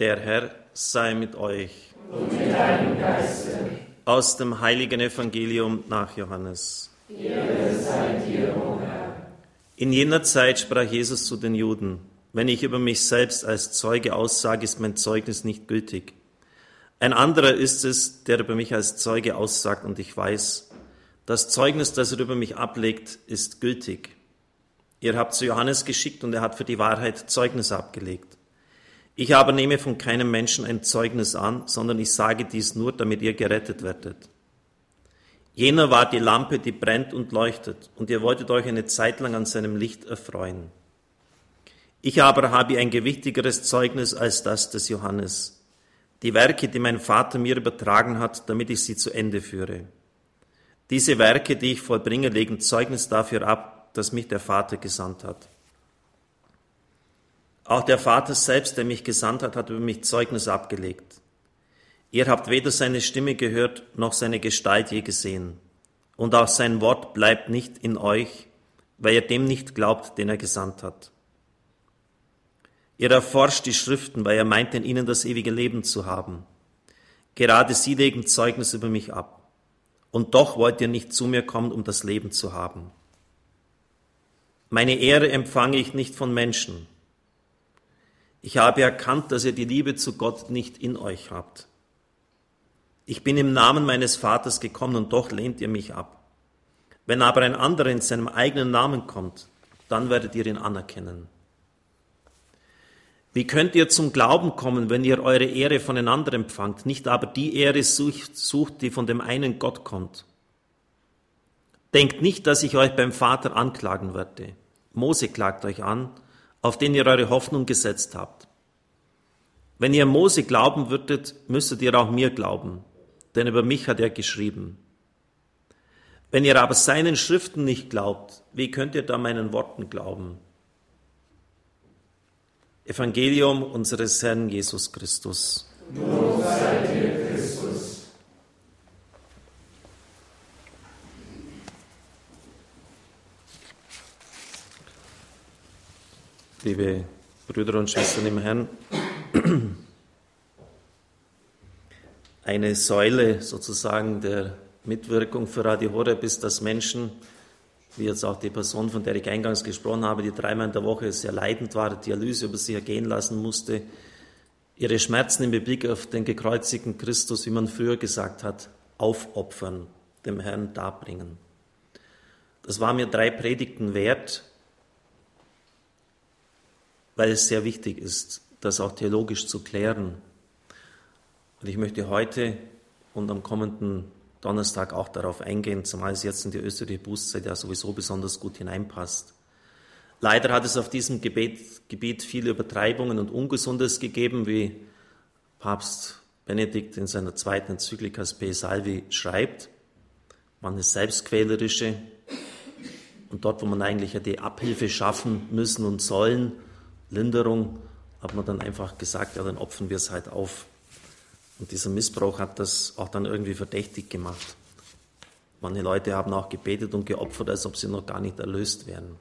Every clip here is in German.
Der Herr sei mit euch. Und mit deinem Geiste. Aus dem heiligen Evangelium nach Johannes. Sei dir, o Herr. In jener Zeit sprach Jesus zu den Juden, wenn ich über mich selbst als Zeuge aussage, ist mein Zeugnis nicht gültig. Ein anderer ist es, der über mich als Zeuge aussagt und ich weiß, das Zeugnis, das er über mich ablegt, ist gültig. Ihr habt zu Johannes geschickt und er hat für die Wahrheit Zeugnis abgelegt. Ich aber nehme von keinem Menschen ein Zeugnis an, sondern ich sage dies nur, damit ihr gerettet werdet. Jener war die Lampe, die brennt und leuchtet, und ihr wolltet euch eine Zeit lang an seinem Licht erfreuen. Ich aber habe ein gewichtigeres Zeugnis als das des Johannes, die Werke, die mein Vater mir übertragen hat, damit ich sie zu Ende führe. Diese Werke, die ich vollbringe, legen Zeugnis dafür ab, dass mich der Vater gesandt hat. Auch der Vater selbst, der mich gesandt hat, hat über mich Zeugnis abgelegt. Ihr habt weder seine Stimme gehört noch seine Gestalt je gesehen. Und auch sein Wort bleibt nicht in euch, weil ihr dem nicht glaubt, den er gesandt hat. Ihr erforscht die Schriften, weil ihr meint, in ihnen das ewige Leben zu haben. Gerade sie legen Zeugnis über mich ab. Und doch wollt ihr nicht zu mir kommen, um das Leben zu haben. Meine Ehre empfange ich nicht von Menschen, ich habe erkannt, dass ihr die Liebe zu Gott nicht in euch habt. Ich bin im Namen meines Vaters gekommen und doch lehnt ihr mich ab. Wenn aber ein anderer in seinem eigenen Namen kommt, dann werdet ihr ihn anerkennen. Wie könnt ihr zum Glauben kommen, wenn ihr eure Ehre von einander empfangt, nicht aber die Ehre sucht, die von dem einen Gott kommt? Denkt nicht, dass ich euch beim Vater anklagen werde. Mose klagt euch an auf den ihr eure Hoffnung gesetzt habt. Wenn ihr Mose glauben würdet, müsstet ihr auch mir glauben, denn über mich hat er geschrieben. Wenn ihr aber seinen Schriften nicht glaubt, wie könnt ihr da meinen Worten glauben? Evangelium unseres Herrn Jesus Christus. Lob sei liebe Brüder und Schwestern im Herrn, eine Säule sozusagen der Mitwirkung für Radio Horeb ist, dass Menschen, wie jetzt auch die Person, von der ich eingangs gesprochen habe, die dreimal in der Woche sehr leidend war, Dialyse über sich ergehen lassen musste, ihre Schmerzen im Blick auf den gekreuzigten Christus, wie man früher gesagt hat, aufopfern, dem Herrn darbringen. Das war mir drei Predigten wert, weil es sehr wichtig ist, das auch theologisch zu klären. Und ich möchte heute und am kommenden Donnerstag auch darauf eingehen, zumal es jetzt in die österreichische Bußzeit ja sowieso besonders gut hineinpasst. Leider hat es auf diesem Gebiet, Gebiet viele Übertreibungen und Ungesundes gegeben, wie Papst Benedikt in seiner zweiten Enzyklika Spe Salvi schreibt. Man ist selbstquälerische und dort, wo man eigentlich die Abhilfe schaffen müssen und sollen, Linderung, hat man dann einfach gesagt, ja, dann opfern wir es halt auf. Und dieser Missbrauch hat das auch dann irgendwie verdächtig gemacht. Manche Leute haben auch gebetet und geopfert, als ob sie noch gar nicht erlöst wären.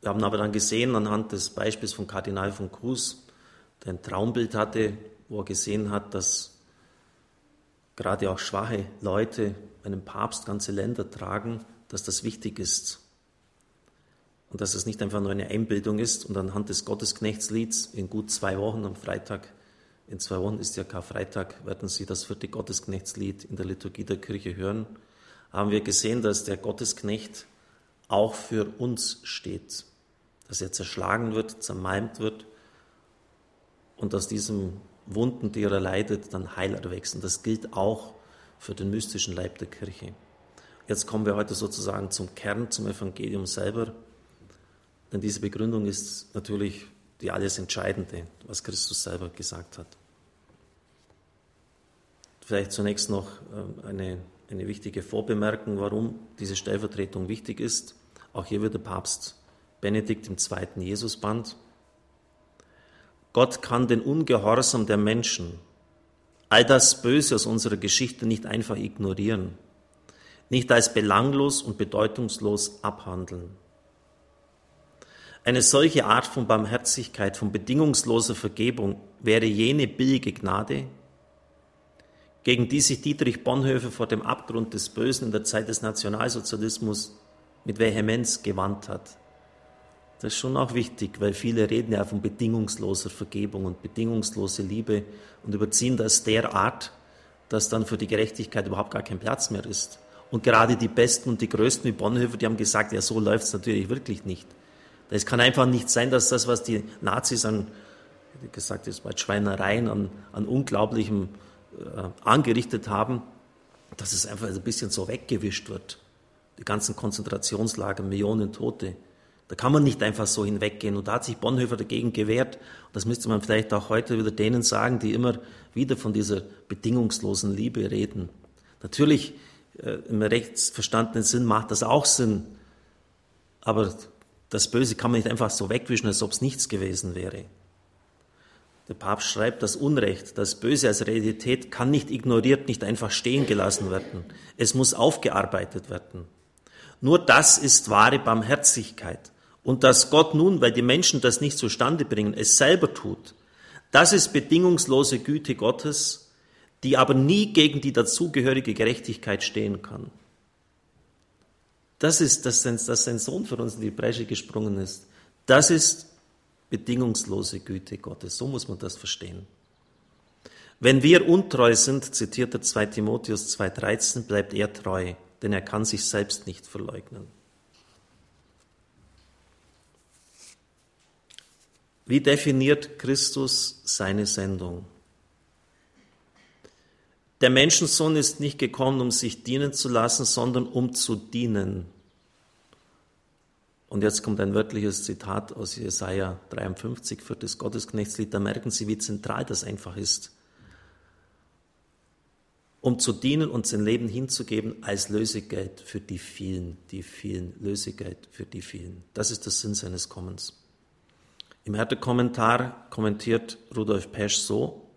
Wir haben aber dann gesehen, anhand des Beispiels von Kardinal von Cruz, der ein Traumbild hatte, wo er gesehen hat, dass gerade auch schwache Leute einem Papst ganze Länder tragen, dass das wichtig ist und dass es nicht einfach nur eine Einbildung ist und anhand des Gottesknechtslieds in gut zwei Wochen am Freitag, in zwei Wochen ist ja Karfreitag, werden Sie das vierte Gottesknechtslied in der Liturgie der Kirche hören, haben wir gesehen, dass der Gottesknecht auch für uns steht, dass er zerschlagen wird, zermalmt wird und aus diesem Wunden, die er leidet, dann Heil erwächst. Und das gilt auch für den mystischen Leib der Kirche. Jetzt kommen wir heute sozusagen zum Kern, zum Evangelium selber. Denn diese Begründung ist natürlich die alles Entscheidende, was Christus selber gesagt hat. Vielleicht zunächst noch ähm, eine, eine wichtige Vorbemerkung, warum diese Stellvertretung wichtig ist. Auch hier wird der Papst Benedikt im zweiten Jesusband. Gott kann den Ungehorsam der Menschen, all das Böse aus unserer Geschichte nicht einfach ignorieren, nicht als belanglos und bedeutungslos abhandeln. Eine solche Art von Barmherzigkeit, von bedingungsloser Vergebung wäre jene billige Gnade, gegen die sich Dietrich Bonhoeffer vor dem Abgrund des Bösen in der Zeit des Nationalsozialismus mit Vehemenz gewandt hat. Das ist schon auch wichtig, weil viele reden ja von bedingungsloser Vergebung und bedingungslose Liebe und überziehen das derart, dass dann für die Gerechtigkeit überhaupt gar kein Platz mehr ist. Und gerade die Besten und die Größten wie Bonhoeffer, die haben gesagt, ja, so läuft es natürlich wirklich nicht. Es kann einfach nicht sein, dass das, was die Nazis an, wie gesagt, das war Schweinereien, an, an Unglaublichem äh, angerichtet haben, dass es einfach ein bisschen so weggewischt wird. Die ganzen Konzentrationslager, Millionen Tote. Da kann man nicht einfach so hinweggehen. Und da hat sich Bonhoeffer dagegen gewehrt. Und das müsste man vielleicht auch heute wieder denen sagen, die immer wieder von dieser bedingungslosen Liebe reden. Natürlich, äh, im rechtsverstandenen Sinn macht das auch Sinn. Aber das Böse kann man nicht einfach so wegwischen, als ob es nichts gewesen wäre. Der Papst schreibt, das Unrecht, das Böse als Realität kann nicht ignoriert, nicht einfach stehen gelassen werden. Es muss aufgearbeitet werden. Nur das ist wahre Barmherzigkeit. Und dass Gott nun, weil die Menschen das nicht zustande bringen, es selber tut, das ist bedingungslose Güte Gottes, die aber nie gegen die dazugehörige Gerechtigkeit stehen kann. Das ist, dass sein, dass sein Sohn für uns in die Bresche gesprungen ist. Das ist bedingungslose Güte Gottes. So muss man das verstehen. Wenn wir untreu sind, zitiert er 2 Timotheus 2,13, bleibt er treu, denn er kann sich selbst nicht verleugnen. Wie definiert Christus seine Sendung? Der Menschensohn ist nicht gekommen, um sich dienen zu lassen, sondern um zu dienen. Und jetzt kommt ein wörtliches Zitat aus Jesaja 53, viertes Gottesknechtslied. Da merken Sie, wie zentral das einfach ist. Um zu dienen und sein Leben hinzugeben als Lösegeld für die vielen, die vielen, Lösegeld für die vielen. Das ist der Sinn seines Kommens. Im Härtekommentar kommentiert Rudolf Pesch so,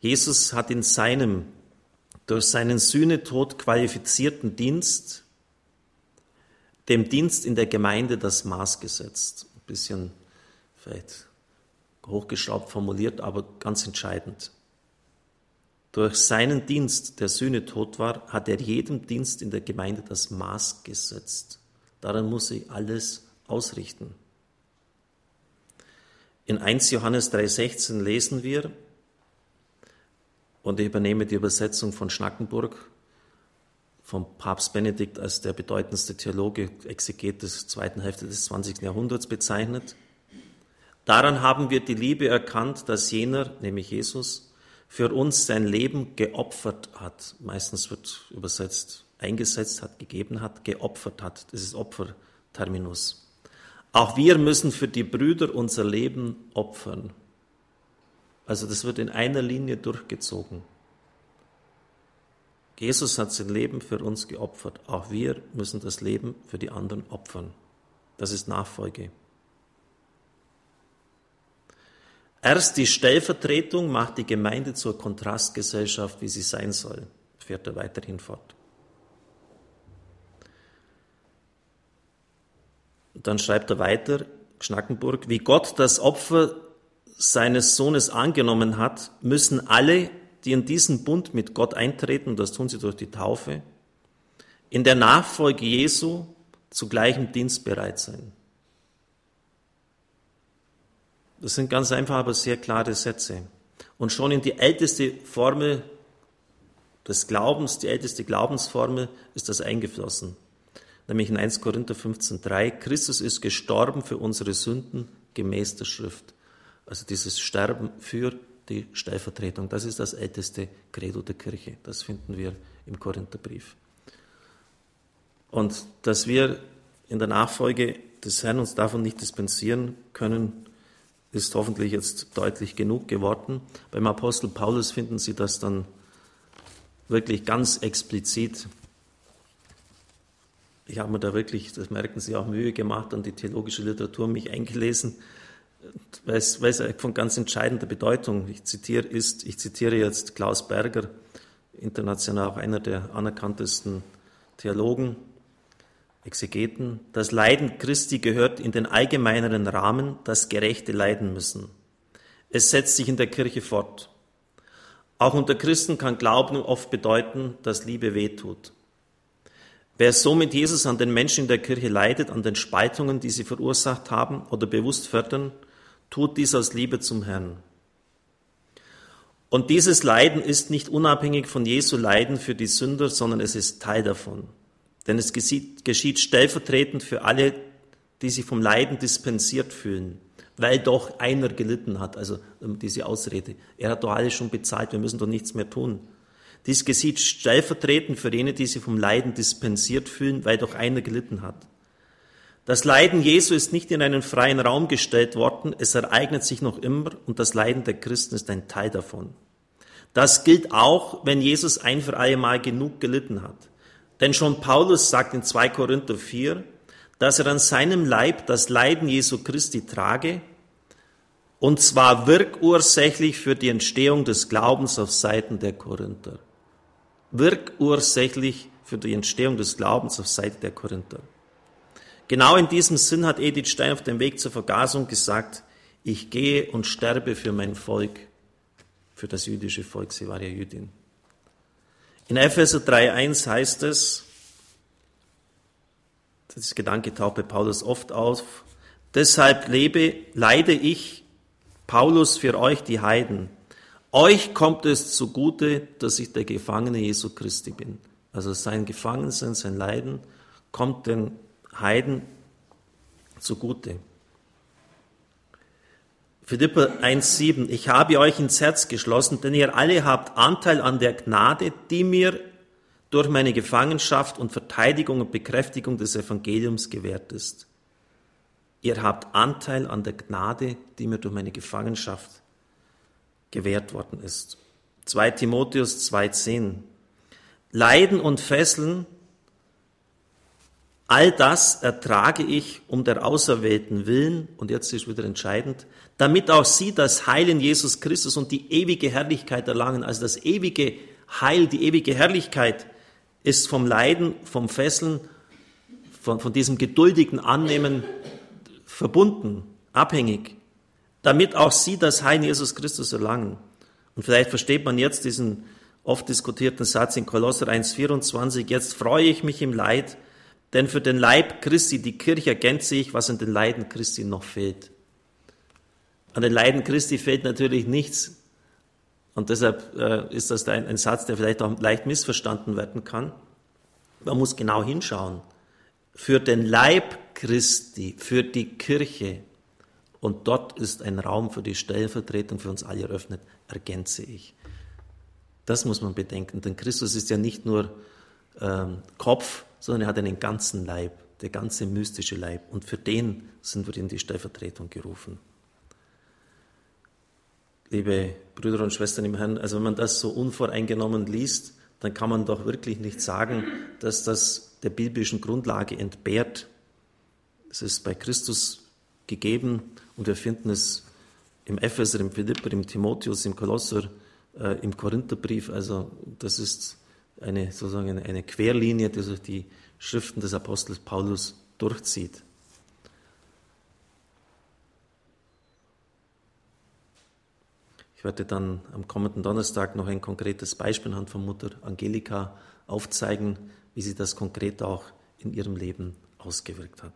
Jesus hat in seinem durch seinen Sühnetod qualifizierten Dienst dem Dienst in der Gemeinde das Maß gesetzt. Ein bisschen vielleicht hochgeschraubt formuliert, aber ganz entscheidend. Durch seinen Dienst, der Sühnetod war, hat er jedem Dienst in der Gemeinde das Maß gesetzt. Daran muss sie alles ausrichten. In 1 Johannes 3,16 lesen wir, und ich übernehme die Übersetzung von Schnackenburg, vom Papst Benedikt als der bedeutendste Theologe, Exeget des zweiten Hälfte des 20. Jahrhunderts bezeichnet. Daran haben wir die Liebe erkannt, dass jener, nämlich Jesus, für uns sein Leben geopfert hat. Meistens wird übersetzt eingesetzt hat, gegeben hat, geopfert hat. Das ist Opferterminus. Auch wir müssen für die Brüder unser Leben opfern. Also das wird in einer Linie durchgezogen. Jesus hat sein Leben für uns geopfert. Auch wir müssen das Leben für die anderen opfern. Das ist Nachfolge. Erst die Stellvertretung macht die Gemeinde zur Kontrastgesellschaft, wie sie sein soll, fährt er weiterhin fort. dann schreibt er weiter, Schnackenburg, wie Gott das Opfer seines Sohnes angenommen hat, müssen alle, die in diesen Bund mit Gott eintreten, das tun sie durch die Taufe, in der Nachfolge Jesu zu gleichem Dienst bereit sein. Das sind ganz einfach, aber sehr klare Sätze. Und schon in die älteste Formel des Glaubens, die älteste Glaubensformel, ist das eingeflossen. Nämlich in 1 Korinther 15,3, Christus ist gestorben für unsere Sünden gemäß der Schrift. Also dieses Sterben für die Stellvertretung, das ist das älteste Credo der Kirche. Das finden wir im Korintherbrief. Und dass wir in der Nachfolge des Herrn uns davon nicht dispensieren können, ist hoffentlich jetzt deutlich genug geworden. Beim Apostel Paulus finden Sie das dann wirklich ganz explizit. Ich habe mir da wirklich, das merken Sie auch, Mühe gemacht und die theologische Literatur mich eingelesen weil es, von ganz entscheidender Bedeutung, ich zitiere, ist, ich zitiere jetzt Klaus Berger, international auch einer der anerkanntesten Theologen, Exegeten, das Leiden Christi gehört in den allgemeineren Rahmen, das Gerechte leiden müssen. Es setzt sich in der Kirche fort. Auch unter Christen kann Glauben oft bedeuten, dass Liebe wehtut. Wer so mit Jesus an den Menschen in der Kirche leidet, an den Spaltungen, die sie verursacht haben oder bewusst fördern, tut dies aus Liebe zum Herrn. Und dieses Leiden ist nicht unabhängig von Jesu Leiden für die Sünder, sondern es ist Teil davon. Denn es geschieht stellvertretend für alle, die sich vom Leiden dispensiert fühlen, weil doch einer gelitten hat, also ähm, diese Ausrede. Er hat doch alles schon bezahlt, wir müssen doch nichts mehr tun. Dies geschieht stellvertretend für jene, die sich vom Leiden dispensiert fühlen, weil doch einer gelitten hat. Das Leiden Jesu ist nicht in einen freien Raum gestellt worden, es ereignet sich noch immer und das Leiden der Christen ist ein Teil davon. Das gilt auch, wenn Jesus ein für alle Mal genug gelitten hat. Denn schon Paulus sagt in 2 Korinther 4, dass er an seinem Leib das Leiden Jesu Christi trage, und zwar wirkursächlich für die Entstehung des Glaubens auf Seiten der Korinther. Wirkursächlich für die Entstehung des Glaubens auf Seiten der Korinther. Genau in diesem Sinn hat Edith Stein auf dem Weg zur Vergasung gesagt, ich gehe und sterbe für mein Volk, für das jüdische Volk, sie war ja Jüdin. In Epheser 3.1 heißt es, das Gedanke taucht bei Paulus oft auf, deshalb lebe, leide ich, Paulus, für euch die Heiden. Euch kommt es zugute, dass ich der Gefangene Jesu Christi bin. Also sein Gefangensein, sein Leiden kommt den Heiden zugute. Philippa 1,7, ich habe euch ins Herz geschlossen, denn ihr alle habt Anteil an der Gnade, die mir durch meine Gefangenschaft und Verteidigung und Bekräftigung des Evangeliums gewährt ist. Ihr habt Anteil an der Gnade, die mir durch meine Gefangenschaft gewährt worden ist. 2 Timotheus 2,10. Leiden und Fesseln All das ertrage ich um der Auserwählten willen, und jetzt ist wieder entscheidend, damit auch sie das Heil in Jesus Christus und die ewige Herrlichkeit erlangen. Also das ewige Heil, die ewige Herrlichkeit ist vom Leiden, vom Fesseln, von, von diesem geduldigen Annehmen verbunden, abhängig, damit auch sie das Heil in Jesus Christus erlangen. Und vielleicht versteht man jetzt diesen oft diskutierten Satz in Kolosser 1,24, jetzt freue ich mich im Leid, denn für den Leib Christi, die Kirche, ergänze ich, was an den Leiden Christi noch fehlt. An den Leiden Christi fehlt natürlich nichts. Und deshalb äh, ist das ein, ein Satz, der vielleicht auch leicht missverstanden werden kann. Man muss genau hinschauen. Für den Leib Christi, für die Kirche, und dort ist ein Raum für die Stellvertretung für uns alle eröffnet, ergänze ich. Das muss man bedenken, denn Christus ist ja nicht nur ähm, Kopf, sondern er hat einen ganzen Leib, der ganze mystische Leib. Und für den sind wir in die Stellvertretung gerufen. Liebe Brüder und Schwestern im Herrn, also wenn man das so unvoreingenommen liest, dann kann man doch wirklich nicht sagen, dass das der biblischen Grundlage entbehrt. Es ist bei Christus gegeben und wir finden es im Epheser, im Philipper, im Timotheus, im Kolosser, äh, im Korintherbrief. Also das ist eine, sozusagen eine Querlinie, die sich die Schriften des Apostels Paulus durchzieht. Ich werde dann am kommenden Donnerstag noch ein konkretes Beispiel anhand von Mutter Angelika aufzeigen, wie sie das konkret auch in ihrem Leben ausgewirkt hat.